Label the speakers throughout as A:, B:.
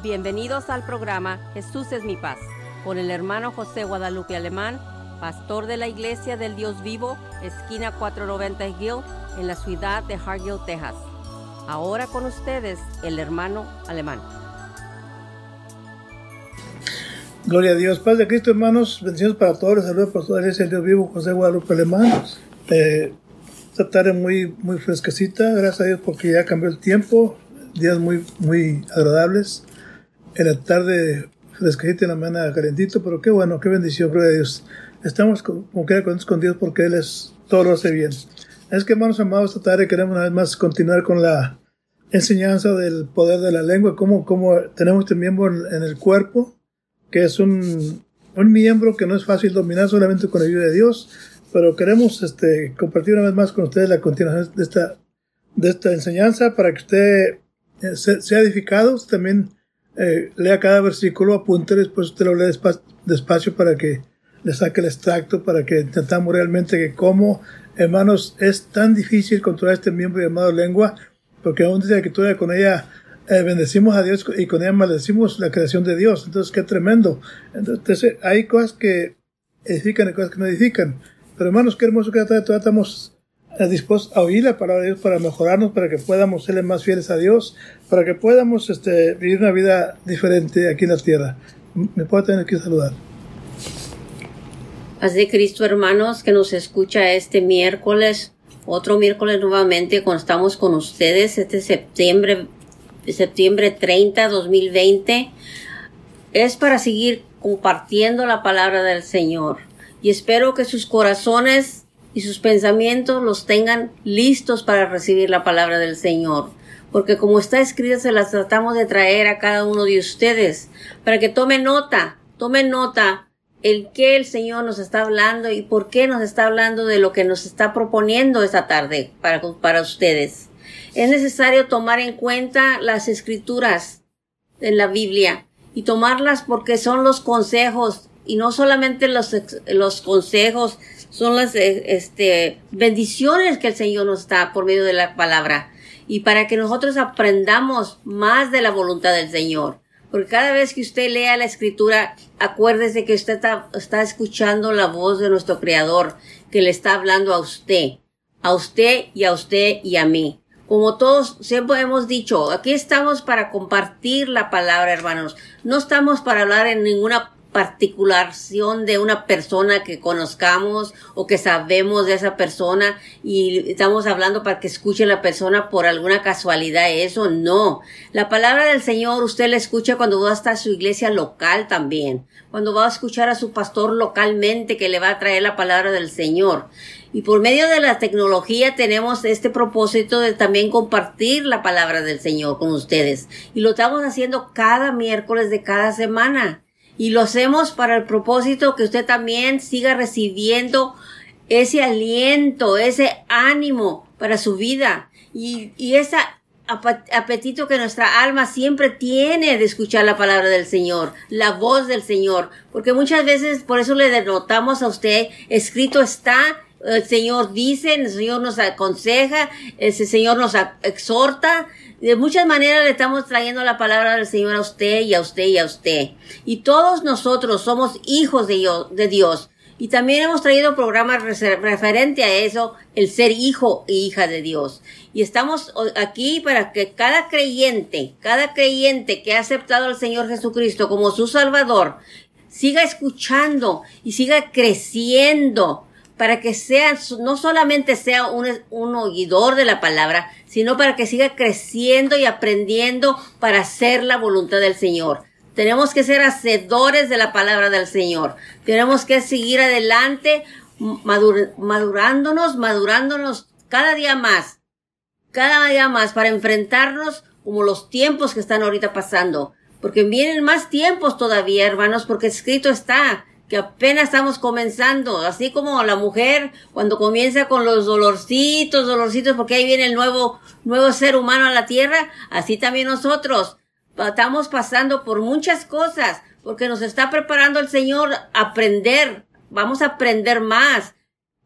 A: Bienvenidos al programa Jesús es mi paz con el hermano José Guadalupe Alemán, pastor de la Iglesia del Dios Vivo, esquina 490 Hill, en la ciudad de Hargill, Texas. Ahora con ustedes el hermano Alemán.
B: Gloria a Dios, Paz de Cristo, hermanos. Bendiciones para todos. Saludos para toda la Iglesia del Dios Vivo, José Guadalupe Alemán. Eh, esta tarde muy, muy fresquecita, gracias a Dios porque ya cambió el tiempo. Días muy, muy agradables en la tarde fresquecita en la mañana calentito, pero qué bueno, qué bendición, gloria a Dios. Estamos como que con Dios porque Él es, todo lo hace bien. Es que hermanos amados, esta tarde queremos una vez más continuar con la enseñanza del poder de la lengua, cómo, cómo tenemos este miembro en, el cuerpo, que es un, un miembro que no es fácil dominar solamente con la ayuda de Dios, pero queremos este, compartir una vez más con ustedes la continuación de esta, de esta enseñanza para que usted eh, sea edificado, usted también eh, lea cada versículo, apunte, después usted lo lee despacio para que le saque el extracto, para que entendamos realmente que cómo, hermanos, es tan difícil controlar este miembro llamado lengua, porque aún dice la escritura con ella eh, bendecimos a Dios y con ella maldecimos la creación de Dios. Entonces, qué tremendo. Entonces, hay cosas que edifican y cosas que no edifican. Pero hermanos, qué hermoso que tratamos dispuestos a oír la palabra de Dios para mejorarnos, para que podamos ser más fieles a Dios, para que podamos este, vivir una vida diferente aquí en la tierra. Me puedo tener que saludar.
A: Paz de Cristo, hermanos, que nos escucha este miércoles, otro miércoles nuevamente, cuando estamos con ustedes, este septiembre, septiembre 30, 2020, es para seguir compartiendo la palabra del Señor. Y espero que sus corazones y sus pensamientos los tengan listos para recibir la palabra del Señor. Porque como está escrita, se las tratamos de traer a cada uno de ustedes, para que tome nota, tome nota el que el Señor nos está hablando y por qué nos está hablando de lo que nos está proponiendo esta tarde para, para ustedes. Es necesario tomar en cuenta las escrituras en la Biblia y tomarlas porque son los consejos y no solamente los, los consejos, son las eh, este, bendiciones que el Señor nos da por medio de la palabra y para que nosotros aprendamos más de la voluntad del Señor. Porque cada vez que usted lea la escritura, acuérdese que usted está, está escuchando la voz de nuestro Creador, que le está hablando a usted, a usted y a usted y a mí. Como todos siempre hemos dicho, aquí estamos para compartir la palabra, hermanos. No estamos para hablar en ninguna particulación de una persona que conozcamos o que sabemos de esa persona y estamos hablando para que escuche la persona por alguna casualidad. Eso no. La palabra del Señor usted la escucha cuando va a su iglesia local también. Cuando va a escuchar a su pastor localmente que le va a traer la palabra del Señor. Y por medio de la tecnología tenemos este propósito de también compartir la palabra del Señor con ustedes. Y lo estamos haciendo cada miércoles de cada semana y lo hacemos para el propósito que usted también siga recibiendo ese aliento, ese ánimo para su vida. Y, y ese apetito que nuestra alma siempre tiene de escuchar la palabra del Señor, la voz del Señor, porque muchas veces por eso le denotamos a usted, escrito está, el Señor dice, el Señor nos aconseja, el Señor nos exhorta, de muchas maneras le estamos trayendo la palabra del Señor a usted y a usted y a usted. Y todos nosotros somos hijos de Dios. Y también hemos traído programas referente a eso, el ser hijo e hija de Dios. Y estamos aquí para que cada creyente, cada creyente que ha aceptado al Señor Jesucristo como su Salvador, siga escuchando y siga creciendo para que sea, no solamente sea un, un oidor de la palabra, sino para que siga creciendo y aprendiendo para hacer la voluntad del Señor. Tenemos que ser hacedores de la palabra del Señor. Tenemos que seguir adelante, madurándonos, madurándonos cada día más, cada día más para enfrentarnos como los tiempos que están ahorita pasando. Porque vienen más tiempos todavía, hermanos, porque escrito está que apenas estamos comenzando, así como la mujer cuando comienza con los dolorcitos, dolorcitos, porque ahí viene el nuevo, nuevo ser humano a la tierra, así también nosotros estamos pasando por muchas cosas, porque nos está preparando el Señor a aprender, vamos a aprender más,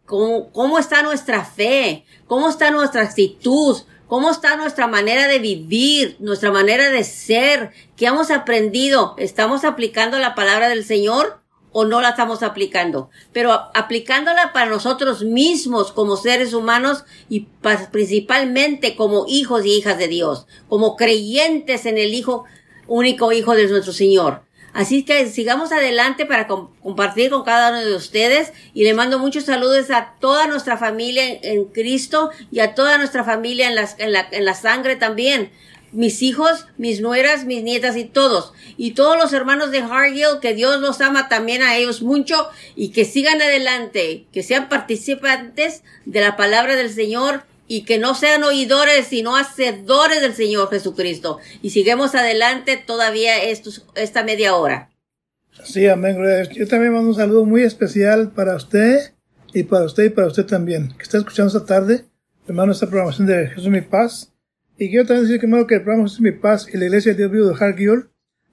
A: cómo, cómo está nuestra fe, cómo está nuestra actitud, ¿Cómo está nuestra manera de vivir, nuestra manera de ser? ¿Qué hemos aprendido? ¿Estamos aplicando la palabra del Señor o no la estamos aplicando? Pero aplicándola para nosotros mismos como seres humanos y principalmente como hijos y hijas de Dios, como creyentes en el Hijo, único Hijo de nuestro Señor. Así que sigamos adelante para compartir con cada uno de ustedes y le mando muchos saludos a toda nuestra familia en, Cristo y a toda nuestra familia en, en, la, en la sangre también. Mis hijos, mis nueras, mis nietas y todos. Y todos los hermanos de Hargill, que Dios los ama también a ellos mucho y que sigan adelante, que sean participantes de la palabra del Señor y que no sean oidores, sino hacedores del Señor Jesucristo. Y sigamos adelante todavía estos, esta media hora.
B: Sí, amén. Yo también mando un saludo muy especial para usted y para usted y para usted también, que está escuchando esta tarde, hermano, esta programación de Jesús Mi Paz. Y quiero también decir que, hermano, que el programa Jesús Mi Paz y la Iglesia de Dios Vivo de Hargill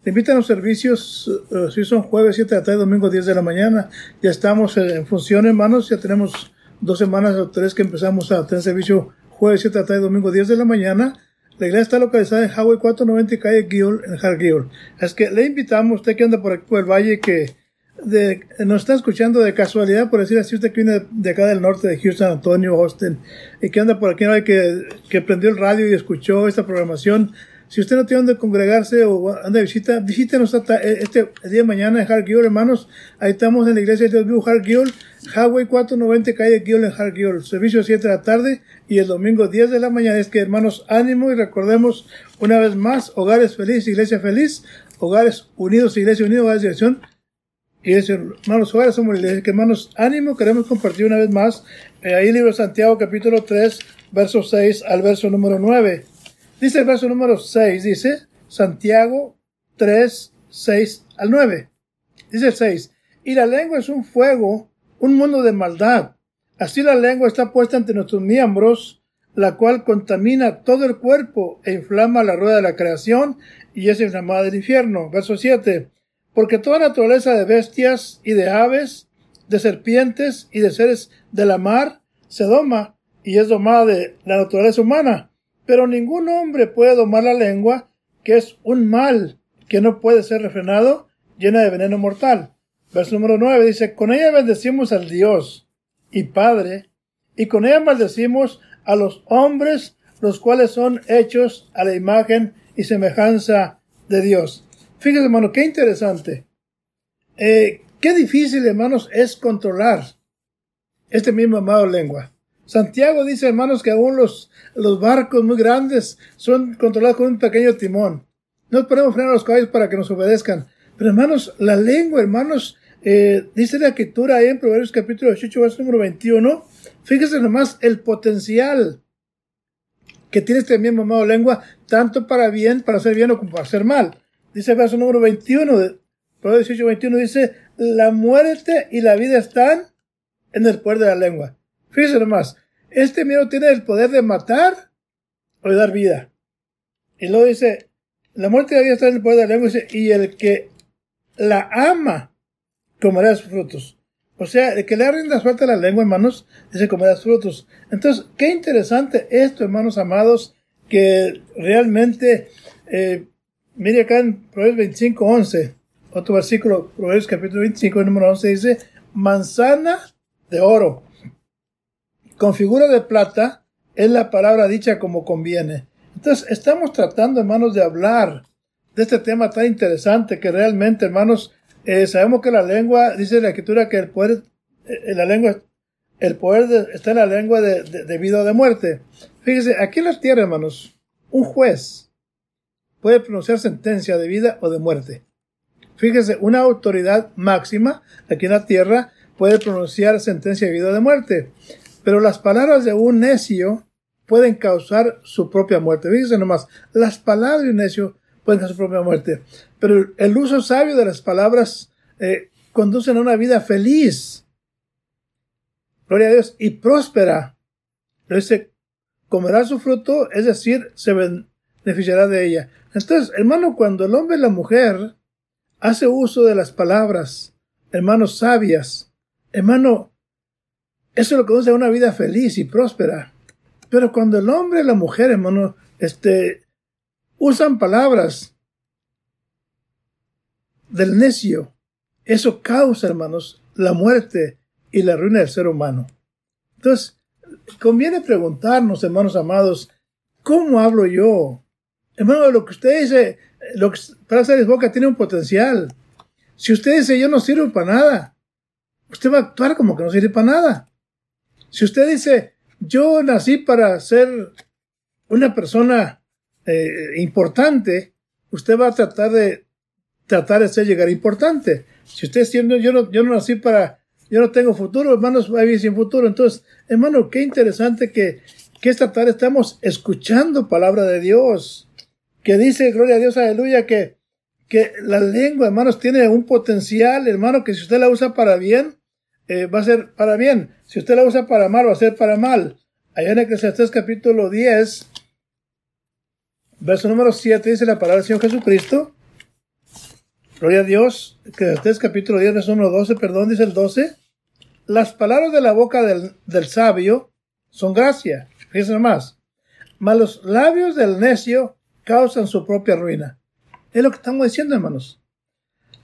B: te invitan a los servicios, uh, si son jueves 7 de la tarde, domingo 10 de la mañana. Ya estamos en función, hermanos, ya tenemos dos semanas o tres que empezamos a tener servicio jueves 7 de la tarde, domingo 10 de la mañana. La iglesia está localizada en Highway 490 calle Gill, en Hargill. Es que le invitamos, usted que anda por aquí por el valle, que de, nos está escuchando de casualidad, por decir así, usted que viene de acá del norte de Houston, Antonio, Austin, y que anda por aquí, que, que prendió el radio y escuchó esta programación, si usted no tiene dónde congregarse o anda de visita, visítenos este día de mañana en Hargill, hermanos. Ahí estamos en la iglesia de Dios Vivo, Hargill, Highway 490, calle Gill en Hargill. Servicio 7 de la tarde y el domingo 10 de la mañana. Es que, hermanos, ánimo y recordemos una vez más, hogares feliz, iglesia feliz, hogares unidos, iglesia unida, hogares de dirección. Y eso, hermanos, hogares somos iglesia. Que, hermanos, ánimo, queremos compartir una vez más. Eh, ahí, libro de Santiago, capítulo 3, verso 6 al verso número 9. Dice el verso número 6, dice Santiago 3, 6 al 9. Dice el 6, y la lengua es un fuego, un mundo de maldad. Así la lengua está puesta entre nuestros miembros, la cual contamina todo el cuerpo e inflama la rueda de la creación y es inflamada del infierno. Verso 7. Porque toda naturaleza de bestias y de aves, de serpientes y de seres de la mar se doma y es domada de la naturaleza humana pero ningún hombre puede domar la lengua, que es un mal que no puede ser refrenado, llena de veneno mortal. Verso número 9 dice, con ella bendecimos al Dios y Padre, y con ella maldecimos a los hombres, los cuales son hechos a la imagen y semejanza de Dios. Fíjense, hermano, qué interesante. Eh, qué difícil, hermanos, es controlar este mismo amado lengua. Santiago dice, hermanos, que aún los, los barcos muy grandes son controlados con un pequeño timón. No podemos frenar los caballos para que nos obedezcan. Pero hermanos, la lengua, hermanos, eh, dice la escritura ahí en Proverbios capítulo 18, verso número 21. Fíjese nomás el potencial que tiene este mismo amado lengua, tanto para bien, para hacer bien o para hacer mal. Dice el verso número 21 de Proverbios 18, 21, dice, la muerte y la vida están en el poder de la lengua. Fíjense nomás, este miedo tiene el poder de matar o de dar vida. Y luego dice, la muerte y la vida está en el poder de la lengua y el que la ama comerá sus frutos. O sea, el que le rinda suelta la lengua, hermanos, dice comerá sus frutos. Entonces, qué interesante esto, hermanos amados, que realmente, eh, mire acá en Proverbios 25, 11, otro versículo, Proverbios capítulo 25, número 11, dice, manzana de oro con figura de plata es la palabra dicha como conviene. Entonces, estamos tratando, hermanos, de hablar de este tema tan interesante que realmente, hermanos, eh, sabemos que la lengua, dice la escritura que el poder, eh, la lengua, el poder está en la lengua de, de, vida o de muerte. Fíjese, aquí en la tierra, hermanos, un juez puede pronunciar sentencia de vida o de muerte. Fíjese, una autoridad máxima aquí en la tierra puede pronunciar sentencia de vida o de muerte. Pero las palabras de un necio pueden causar su propia muerte. Fíjense nomás, las palabras de un necio pueden causar su propia muerte. Pero el uso sabio de las palabras eh, conducen a una vida feliz. Gloria a Dios. Y próspera. Dice, comerá su fruto, es decir, se beneficiará de ella. Entonces, hermano, cuando el hombre y la mujer hace uso de las palabras, hermanos sabias, hermano, eso es lo conduce a una vida feliz y próspera. Pero cuando el hombre y la mujer, hermano, este, usan palabras del necio, eso causa, hermanos, la muerte y la ruina del ser humano. Entonces, conviene preguntarnos, hermanos amados, ¿cómo hablo yo? Hermano, lo que usted dice, lo que para hacer boca tiene un potencial. Si usted dice yo no sirvo para nada, usted va a actuar como que no sirve para nada. Si usted dice yo nací para ser una persona eh, importante, usted va a tratar de tratar de ser llegar importante. Si usted siendo yo no, yo no nací para, yo no tengo futuro, hermanos, va a vivir sin futuro. Entonces, hermano, qué interesante que, que esta tarde estamos escuchando palabra de Dios, que dice, gloria a Dios, aleluya, que, que la lengua, hermanos, tiene un potencial, hermano, que si usted la usa para bien, eh, va a ser para bien. Si usted la usa para mal, va a ser para mal. Allá en Eclesiastés capítulo 10, verso número 7, dice la palabra del Señor Jesucristo. Gloria a Dios. Eclesiastés capítulo 10, verso número 12, perdón, dice el 12. Las palabras de la boca del, del sabio son gracia. Fíjense más. Mas los labios del necio causan su propia ruina. Es lo que estamos diciendo, hermanos.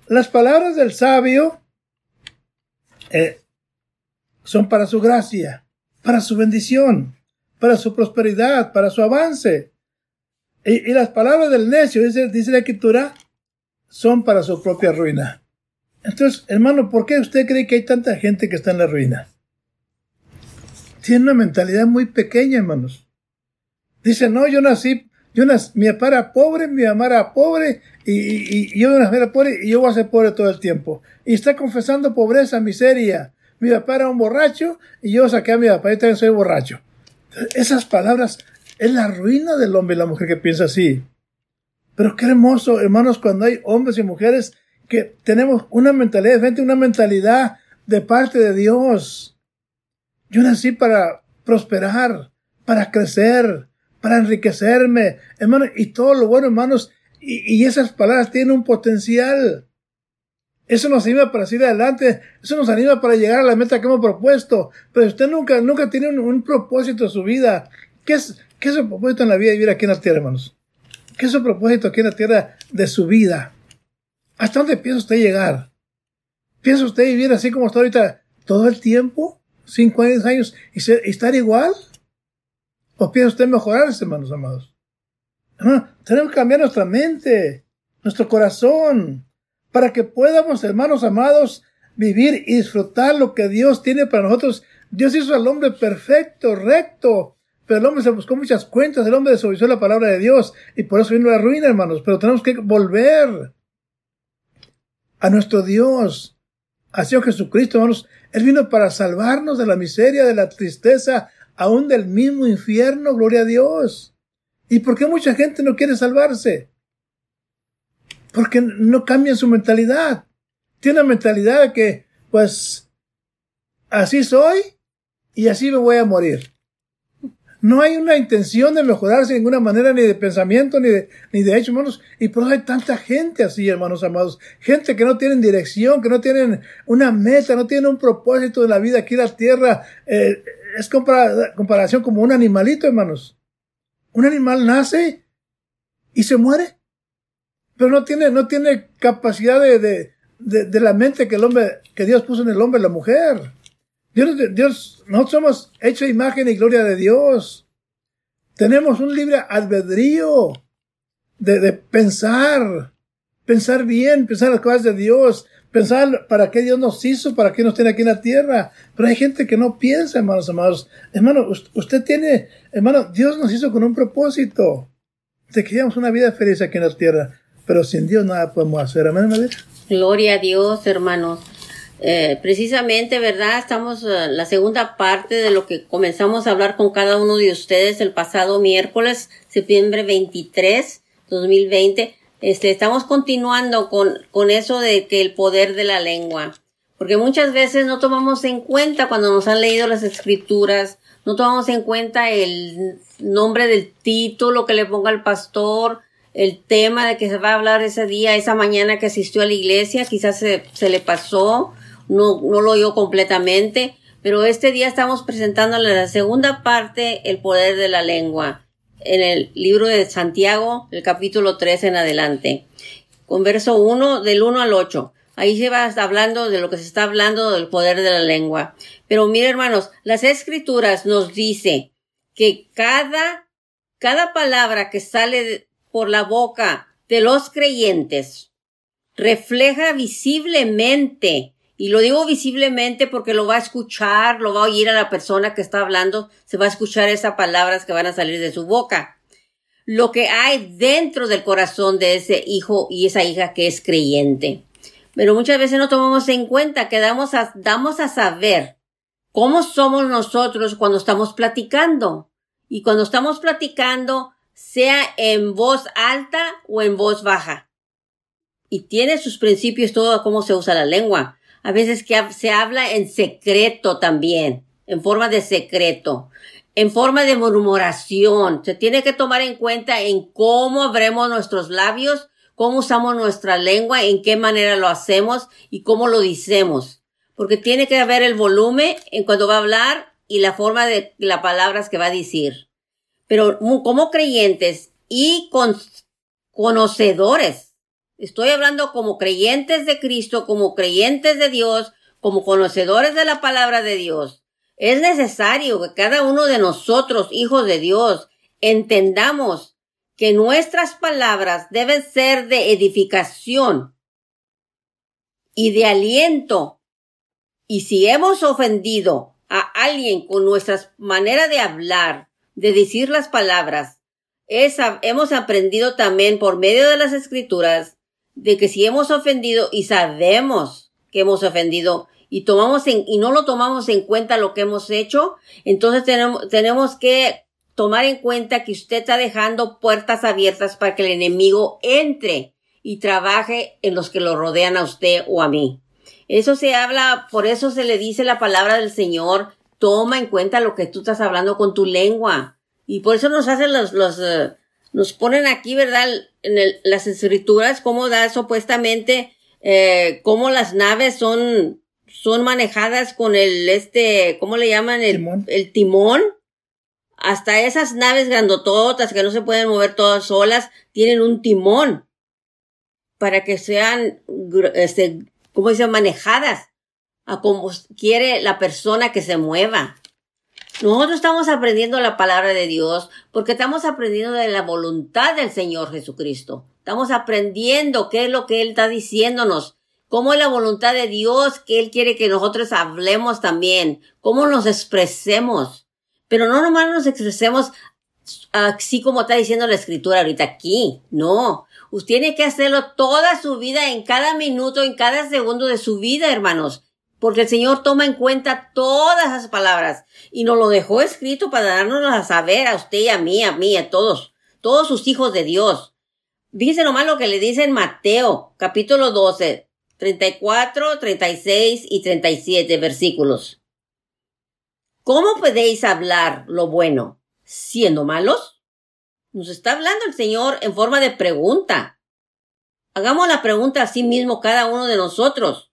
B: Las palabras del sabio eh, son para su gracia, para su bendición, para su prosperidad, para su avance. Y, las palabras del necio, dice, dice la escritura, son para su propia ruina. Entonces, hermano, ¿por qué usted cree que hay tanta gente que está en la ruina? Tiene una mentalidad muy pequeña, hermanos. Dice, no, yo nací, yo nací, mi papá era pobre, mi mamá era pobre, y, yo nací pobre, y yo voy a ser pobre todo el tiempo. Y está confesando pobreza, miseria. Mi papá era un borracho, y yo saqué a mi papá, y también soy borracho. Esas palabras es la ruina del hombre y la mujer que piensa así. Pero qué hermoso, hermanos, cuando hay hombres y mujeres que tenemos una mentalidad diferente, una mentalidad de parte de Dios. Yo nací para prosperar, para crecer, para enriquecerme, hermano, y todo lo bueno, hermanos, y, y esas palabras tienen un potencial. Eso nos anima para seguir adelante, eso nos anima para llegar a la meta que hemos propuesto. Pero usted nunca, nunca tiene un, propósito en su vida. ¿Qué es, ¿Qué es el propósito en la vida de vivir aquí en la tierra, hermanos? ¿Qué es su propósito aquí en la tierra de su vida? ¿Hasta dónde piensa usted llegar? ¿Piensa usted vivir así como está ahorita todo el tiempo? ¿Cinco años y, estar igual? ¿O piensa usted mejorar, hermanos amados? tenemos que cambiar nuestra mente, nuestro corazón, para que podamos, hermanos amados, vivir y disfrutar lo que Dios tiene para nosotros. Dios hizo al hombre perfecto, recto, pero el hombre se buscó muchas cuentas, el hombre desobedeció la palabra de Dios y por eso vino la ruina, hermanos. Pero tenemos que volver a nuestro Dios, a Señor Jesucristo, hermanos. Él vino para salvarnos de la miseria, de la tristeza, aún del mismo infierno, gloria a Dios. ¿Y por qué mucha gente no quiere salvarse? Porque no cambian su mentalidad. Tiene una mentalidad que, pues, así soy y así me voy a morir. No hay una intención de mejorarse de ninguna manera, ni de pensamiento, ni de, ni de hecho, hermanos. Y por eso hay tanta gente así, hermanos amados. Gente que no tienen dirección, que no tienen una meta, no tienen un propósito de la vida aquí en la tierra. Eh, es comparación como un animalito, hermanos. Un animal nace y se muere. Pero no tiene, no tiene capacidad de, de, de, la mente que el hombre, que Dios puso en el hombre la mujer. Dios, Dios, nosotros somos hecho imagen y gloria de Dios. Tenemos un libre albedrío de, de pensar, pensar bien, pensar las cosas de Dios, pensar para qué Dios nos hizo, para qué nos tiene aquí en la tierra. Pero hay gente que no piensa, hermanos amados. Hermano, usted tiene, hermano, Dios nos hizo con un propósito. De que una vida feliz aquí en la tierra. Pero sin Dios nada podemos hacer. Amén,
A: Gloria a Dios, hermanos. Eh, precisamente, ¿verdad? Estamos eh, la segunda parte de lo que comenzamos a hablar con cada uno de ustedes el pasado miércoles, septiembre 23, 2020. Este, estamos continuando con, con eso de que el poder de la lengua. Porque muchas veces no tomamos en cuenta cuando nos han leído las escrituras, no tomamos en cuenta el nombre del título que le ponga el pastor, el tema de que se va a hablar ese día, esa mañana que asistió a la iglesia, quizás se, se le pasó, no, no lo oyó completamente, Pero este día estamos presentando la segunda parte, el poder de la lengua, en el libro de Santiago, el capítulo 3 en adelante, con verso 1, del 1 al 8. Ahí se va hablando de lo que se está hablando del poder de la lengua. Pero mire, hermanos, las escrituras nos dice que cada, cada palabra que sale por la boca de los creyentes refleja visiblemente y lo digo visiblemente porque lo va a escuchar, lo va a oír a la persona que está hablando, se va a escuchar esas palabras que van a salir de su boca. Lo que hay dentro del corazón de ese hijo y esa hija que es creyente. Pero muchas veces no tomamos en cuenta que damos a, damos a saber cómo somos nosotros cuando estamos platicando. Y cuando estamos platicando, sea en voz alta o en voz baja. Y tiene sus principios todo cómo se usa la lengua a veces que se habla en secreto también, en forma de secreto, en forma de murmuración. Se tiene que tomar en cuenta en cómo abremos nuestros labios, cómo usamos nuestra lengua, en qué manera lo hacemos y cómo lo decimos. Porque tiene que haber el volumen en cuando va a hablar y la forma de las palabras que va a decir. Pero como creyentes y conocedores Estoy hablando como creyentes de Cristo, como creyentes de Dios, como conocedores de la palabra de Dios. Es necesario que cada uno de nosotros, hijos de Dios, entendamos que nuestras palabras deben ser de edificación y de aliento. Y si hemos ofendido a alguien con nuestra manera de hablar, de decir las palabras, hemos aprendido también por medio de las escrituras de que si hemos ofendido y sabemos que hemos ofendido y tomamos en, y no lo tomamos en cuenta lo que hemos hecho, entonces tenemos, tenemos que tomar en cuenta que usted está dejando puertas abiertas para que el enemigo entre y trabaje en los que lo rodean a usted o a mí. Eso se habla, por eso se le dice la palabra del Señor, toma en cuenta lo que tú estás hablando con tu lengua. Y por eso nos hacen los, los, eh, nos ponen aquí, ¿verdad? En las escrituras, cómo da supuestamente, eh, cómo las naves son, son manejadas con el, este, ¿cómo le llaman? El timón. El timón. Hasta esas naves grandototas que no se pueden mover todas solas, tienen un timón para que sean, este, ¿cómo dicen? Manejadas a como quiere la persona que se mueva. Nosotros estamos aprendiendo la palabra de Dios porque estamos aprendiendo de la voluntad del Señor Jesucristo. Estamos aprendiendo qué es lo que Él está diciéndonos, cómo es la voluntad de Dios que Él quiere que nosotros hablemos también, cómo nos expresemos. Pero no nomás nos expresemos así como está diciendo la escritura ahorita aquí, no. Usted tiene que hacerlo toda su vida, en cada minuto, en cada segundo de su vida, hermanos porque el Señor toma en cuenta todas esas palabras y nos lo dejó escrito para darnos a saber a usted y a mí, a mí, a todos, todos sus hijos de Dios. Dice nomás lo que le dice en Mateo, capítulo 12, 34, 36 y 37 versículos. ¿Cómo podéis hablar lo bueno siendo malos? Nos está hablando el Señor en forma de pregunta. Hagamos la pregunta a sí mismo cada uno de nosotros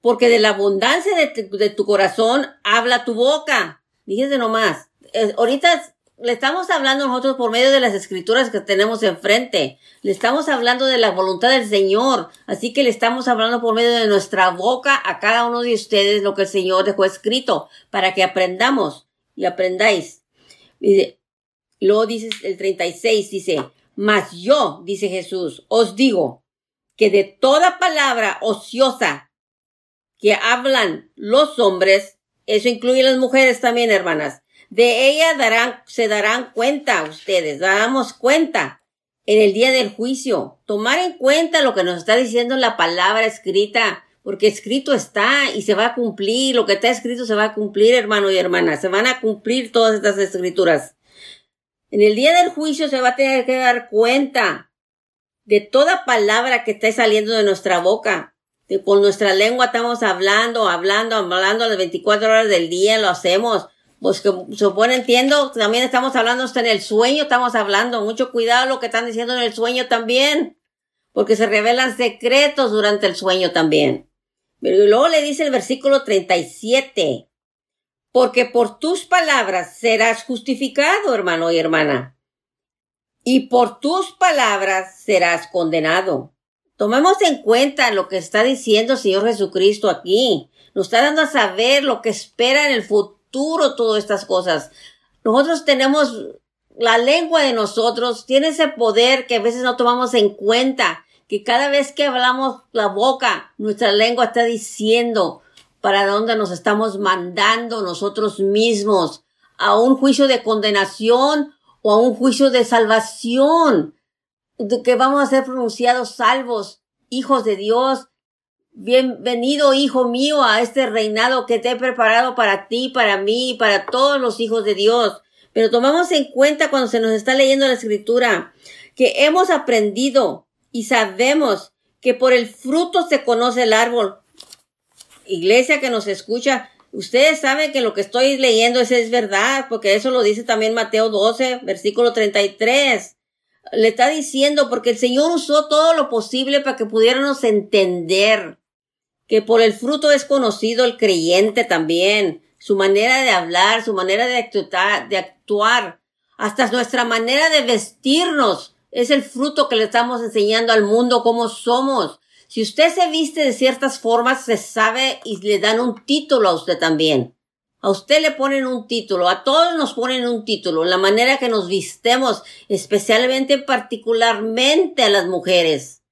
A: porque de la abundancia de tu, corazón habla tu boca. Fíjense nomás. ahorita le estamos hablando nosotros por medio de las escrituras que tenemos enfrente. Le estamos hablando de la voluntad del Señor. Así que le estamos hablando por medio de nuestra boca a cada uno de ustedes lo que el Señor dejó escrito para que aprendamos y aprendáis. Dice, luego dice el 36, dice, mas yo, dice Jesús, os digo que de toda palabra ociosa que hablan los hombres, eso incluye las mujeres también, hermanas. De ella se darán cuenta ustedes, damos cuenta en el día del juicio. Tomar en cuenta lo que nos está diciendo la palabra escrita, porque escrito está y se va a cumplir, lo que está escrito se va a cumplir, hermano y hermana, se van a cumplir todas estas escrituras. En el día del juicio se va a tener que dar cuenta de toda palabra que esté saliendo de nuestra boca con nuestra lengua estamos hablando, hablando, hablando las 24 horas del día, lo hacemos. Pues que supone, entiendo, también estamos hablando hasta en el sueño, estamos hablando. Mucho cuidado lo que están diciendo en el sueño también. Porque se revelan secretos durante el sueño también. Pero luego le dice el versículo 37. porque por tus palabras serás justificado, hermano y hermana, y por tus palabras serás condenado. Tomemos en cuenta lo que está diciendo el Señor Jesucristo aquí. Nos está dando a saber lo que espera en el futuro todas estas cosas. Nosotros tenemos la lengua de nosotros, tiene ese poder que a veces no tomamos en cuenta, que cada vez que hablamos la boca, nuestra lengua está diciendo para dónde nos estamos mandando nosotros mismos, a un juicio de condenación o a un juicio de salvación que vamos a ser pronunciados salvos, hijos de Dios. Bienvenido, hijo mío, a este reinado que te he preparado para ti, para mí, para todos los hijos de Dios. Pero tomamos en cuenta cuando se nos está leyendo la escritura que hemos aprendido y sabemos que por el fruto se conoce el árbol. Iglesia que nos escucha, ustedes saben que lo que estoy leyendo es, es verdad, porque eso lo dice también Mateo 12, versículo 33 le está diciendo, porque el Señor usó todo lo posible para que pudiéramos entender que por el fruto es conocido el creyente también, su manera de hablar, su manera de actuar, de actuar, hasta nuestra manera de vestirnos, es el fruto que le estamos enseñando al mundo cómo somos. Si usted se viste de ciertas formas, se sabe y le dan un título a usted también. A usted le ponen un título, a todos nos ponen un título, la manera que nos vistemos, especialmente particularmente a las mujeres.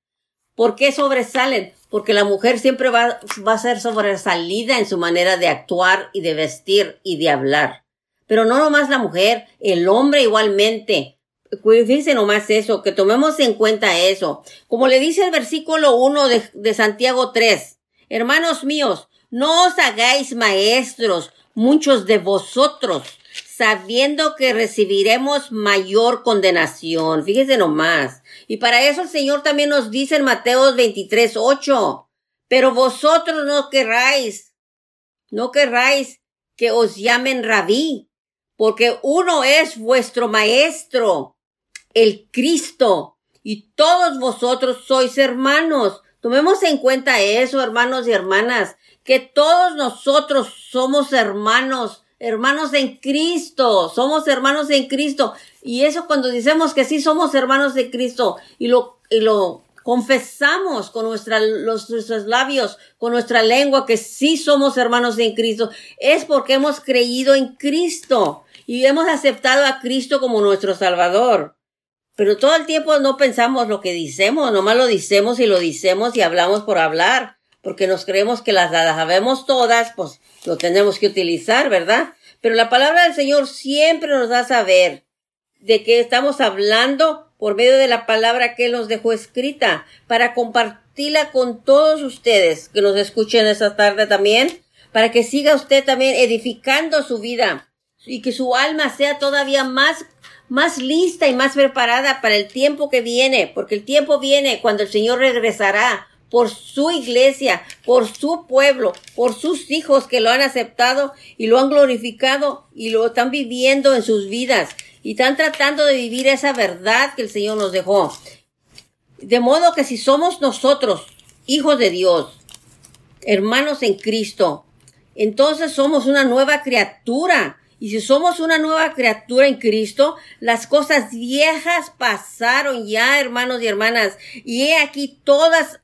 A: ¿Por qué sobresalen? Porque la mujer siempre va, va a ser sobresalida en su manera de actuar y de vestir y de hablar. Pero no nomás la mujer, el hombre igualmente. Fíjense nomás eso, que tomemos en cuenta eso. Como le dice el versículo 1 de, de Santiago 3. Hermanos míos, no os hagáis maestros muchos de vosotros, sabiendo que recibiremos mayor condenación. Fíjese nomás. Y para eso el Señor también nos dice en Mateo 23, 8. Pero vosotros no querráis, no querráis que os llamen rabí, porque uno es vuestro maestro, el Cristo, y todos vosotros sois hermanos. Tomemos en cuenta eso, hermanos y hermanas, que todos nosotros somos hermanos, hermanos en Cristo, somos hermanos en Cristo. Y eso cuando decimos que sí somos hermanos de Cristo y lo, y lo confesamos con nuestra, los, nuestros labios, con nuestra lengua que sí somos hermanos en Cristo, es porque hemos creído en Cristo y hemos aceptado a Cristo como nuestro Salvador. Pero todo el tiempo no pensamos lo que decimos, nomás lo decimos y lo decimos y hablamos por hablar porque nos creemos que las, las sabemos todas, pues lo tenemos que utilizar, ¿verdad? Pero la palabra del Señor siempre nos da saber de qué estamos hablando por medio de la palabra que Él nos dejó escrita, para compartirla con todos ustedes que nos escuchen esta tarde también, para que siga usted también edificando su vida y que su alma sea todavía más más lista y más preparada para el tiempo que viene, porque el tiempo viene cuando el Señor regresará por su iglesia, por su pueblo, por sus hijos que lo han aceptado y lo han glorificado y lo están viviendo en sus vidas y están tratando de vivir esa verdad que el Señor nos dejó. De modo que si somos nosotros, hijos de Dios, hermanos en Cristo, entonces somos una nueva criatura. Y si somos una nueva criatura en Cristo, las cosas viejas pasaron ya, hermanos y hermanas. Y he aquí todas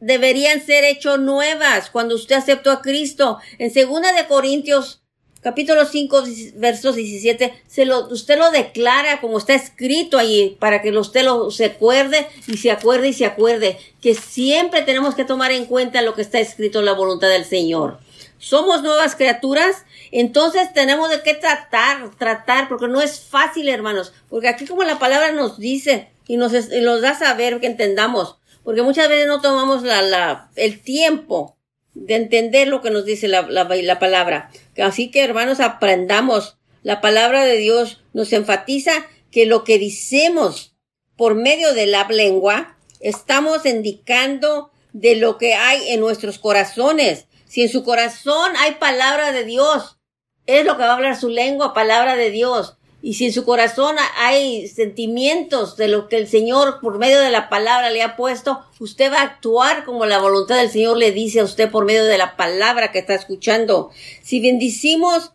A: deberían ser hechos nuevas cuando usted aceptó a Cristo. En segunda de Corintios capítulo 5 versos 17 se lo, usted lo declara como está escrito ahí para que usted lo se acuerde y se acuerde y se acuerde que siempre tenemos que tomar en cuenta lo que está escrito en la voluntad del Señor. Somos nuevas criaturas, entonces tenemos de qué tratar, tratar, porque no es fácil, hermanos, porque aquí como la palabra nos dice y nos, y nos da saber que entendamos, porque muchas veces no tomamos la, la, el tiempo de entender lo que nos dice la, la, la palabra. Así que hermanos, aprendamos. La palabra de Dios nos enfatiza que lo que decimos por medio de la lengua, estamos indicando de lo que hay en nuestros corazones. Si en su corazón hay palabra de Dios, es lo que va a hablar su lengua, palabra de Dios. Y si en su corazón hay sentimientos de lo que el Señor por medio de la palabra le ha puesto, usted va a actuar como la voluntad del Señor le dice a usted por medio de la palabra que está escuchando. Si bendicimos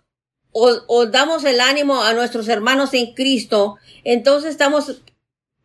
A: o, damos el ánimo a nuestros hermanos en Cristo, entonces estamos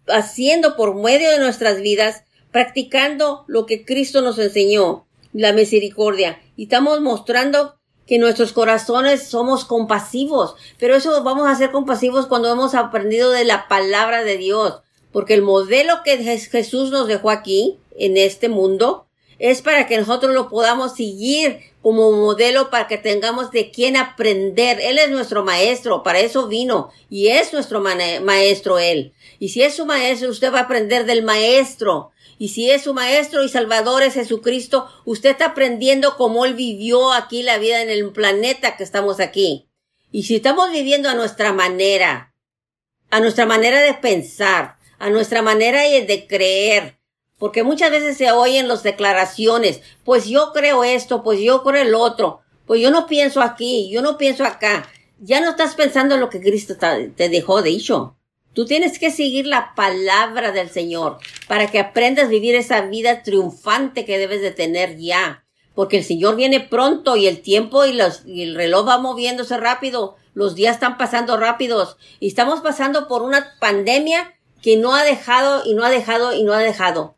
A: haciendo por medio de nuestras vidas, practicando lo que Cristo nos enseñó, la misericordia, y estamos mostrando que nuestros corazones somos compasivos, pero eso vamos a ser compasivos cuando hemos aprendido de la palabra de Dios, porque el modelo que Jesús nos dejó aquí, en este mundo, es para que nosotros lo podamos seguir como modelo para que tengamos de quién aprender. Él es nuestro maestro, para eso vino y es nuestro maestro él. Y si es su maestro, usted va a aprender del maestro. Y si es su maestro y salvador es Jesucristo, usted está aprendiendo cómo él vivió aquí la vida en el planeta que estamos aquí. Y si estamos viviendo a nuestra manera, a nuestra manera de pensar, a nuestra manera de creer, porque muchas veces se oyen las declaraciones, pues yo creo esto, pues yo creo el otro, pues yo no pienso aquí, yo no pienso acá. Ya no estás pensando en lo que Cristo te dejó dicho. Tú tienes que seguir la palabra del Señor para que aprendas a vivir esa vida triunfante que debes de tener ya. Porque el Señor viene pronto y el tiempo y, y el reloj va moviéndose rápido. Los días están pasando rápidos y estamos pasando por una pandemia que no ha dejado y no ha dejado y no ha dejado.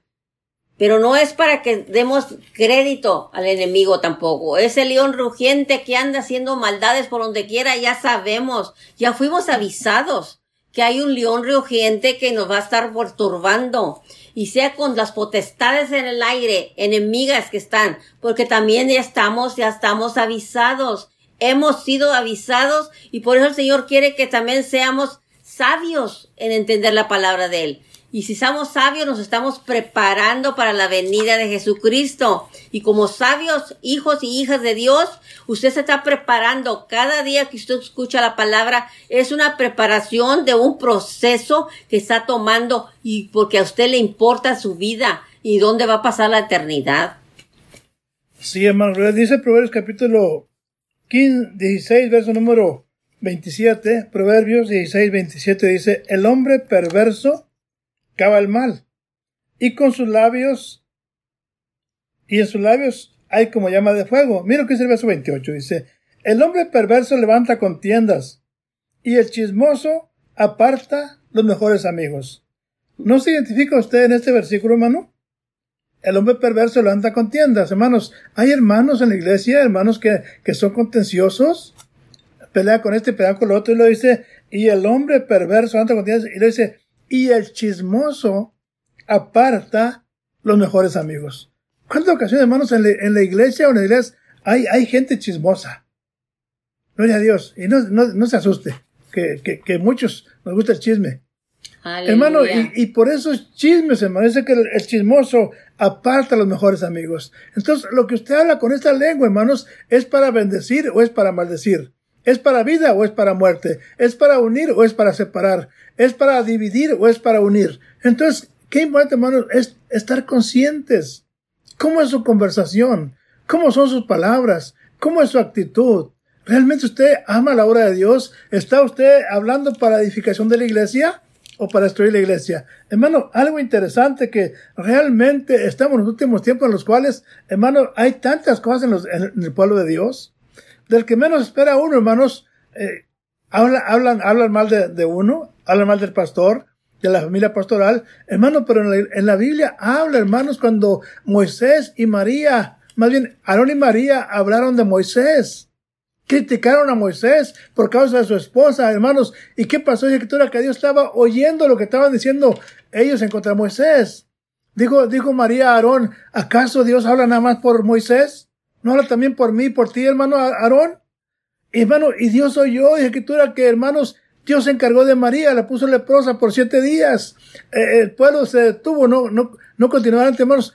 A: Pero no es para que demos crédito al enemigo tampoco. Ese león rugiente que anda haciendo maldades por donde quiera, ya sabemos, ya fuimos avisados que hay un león rugiente que nos va a estar perturbando. Y sea con las potestades en el aire, enemigas que están, porque también ya estamos, ya estamos avisados. Hemos sido avisados y por eso el Señor quiere que también seamos sabios en entender la palabra de Él. Y si somos sabios, nos estamos preparando para la venida de Jesucristo. Y como sabios, hijos y hijas de Dios, usted se está preparando. Cada día que usted escucha la palabra, es una preparación de un proceso que está tomando y porque a usted le importa su vida y dónde va a pasar la eternidad.
B: Sí, hermano, dice Proverbios capítulo 15, 16, verso número 27, Proverbios 16, 27 dice, el hombre perverso cava el mal. Y con sus labios, y en sus labios hay como llama de fuego. Mira lo que dice el verso 28. Dice, el hombre perverso levanta contiendas, y el chismoso aparta los mejores amigos. ¿No se identifica usted en este versículo, hermano? El hombre perverso levanta contiendas, hermanos. Hay hermanos en la iglesia, hermanos que, que son contenciosos, pelea con este, pelea con el otro, y lo dice, y el hombre perverso levanta contiendas, y lo dice, y el chismoso aparta los mejores amigos. ¿Cuántas ocasiones, hermanos, en, la iglesia o en la iglesia hay, hay gente chismosa? Gloria a Dios. Y no, no, se asuste, que, que, que, muchos nos gusta el chisme. Hermano, y, y, por esos chismes, hermano, dice que el, chismoso aparta a los mejores amigos. Entonces, lo que usted habla con esta lengua, hermanos, es para bendecir o es para maldecir. ¿Es para vida o es para muerte? ¿Es para unir o es para separar? ¿Es para dividir o es para unir? Entonces, qué importante, hermano, es estar conscientes. ¿Cómo es su conversación? ¿Cómo son sus palabras? ¿Cómo es su actitud? ¿Realmente usted ama la obra de Dios? ¿Está usted hablando para edificación de la iglesia o para destruir la iglesia? Hermano, algo interesante que realmente estamos en los últimos tiempos en los cuales, hermano, hay tantas cosas en, los, en el pueblo de Dios del que menos espera uno, hermanos, eh, hablan, hablan, hablan mal de, uno, hablan mal del pastor, de la familia pastoral, hermano, pero en la, en la, Biblia habla, hermanos, cuando Moisés y María, más bien Aarón y María hablaron de Moisés, criticaron a Moisés por causa de su esposa, hermanos, ¿y qué pasó en la escritura? Que Dios estaba oyendo lo que estaban diciendo ellos en contra de Moisés. Dijo, dijo María a Aarón, ¿acaso Dios habla nada más por Moisés? ¿No habla también por mí, por ti, hermano Aarón? Hermano, y Dios oyó, y escritura que, hermanos, Dios se encargó de María, la puso leprosa por siete días. Eh, el pueblo se detuvo, no, no, no continuó adelante, hermanos.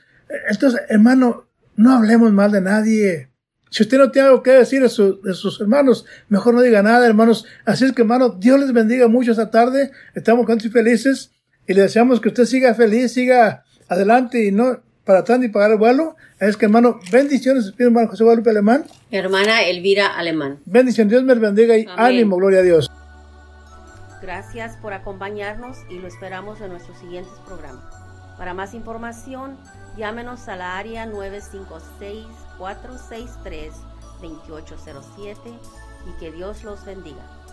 B: Entonces, hermano, no hablemos mal de nadie. Si usted no tiene algo que decir de, de, sus hermanos, mejor no diga nada, hermanos. Así es que, hermano, Dios les bendiga mucho esta tarde. Estamos contentos y felices. Y le deseamos que usted siga feliz, siga adelante y no, para atrás y pagar el vuelo. Es que, hermano, bendiciones, hermano José Guadalupe Alemán.
A: Hermana Elvira Alemán.
B: Bendición, Dios me bendiga y ánimo, gloria a Dios.
A: Gracias por acompañarnos y lo esperamos en nuestros siguientes programas. Para más información, llámenos a la área 956-463-2807 y que Dios los bendiga.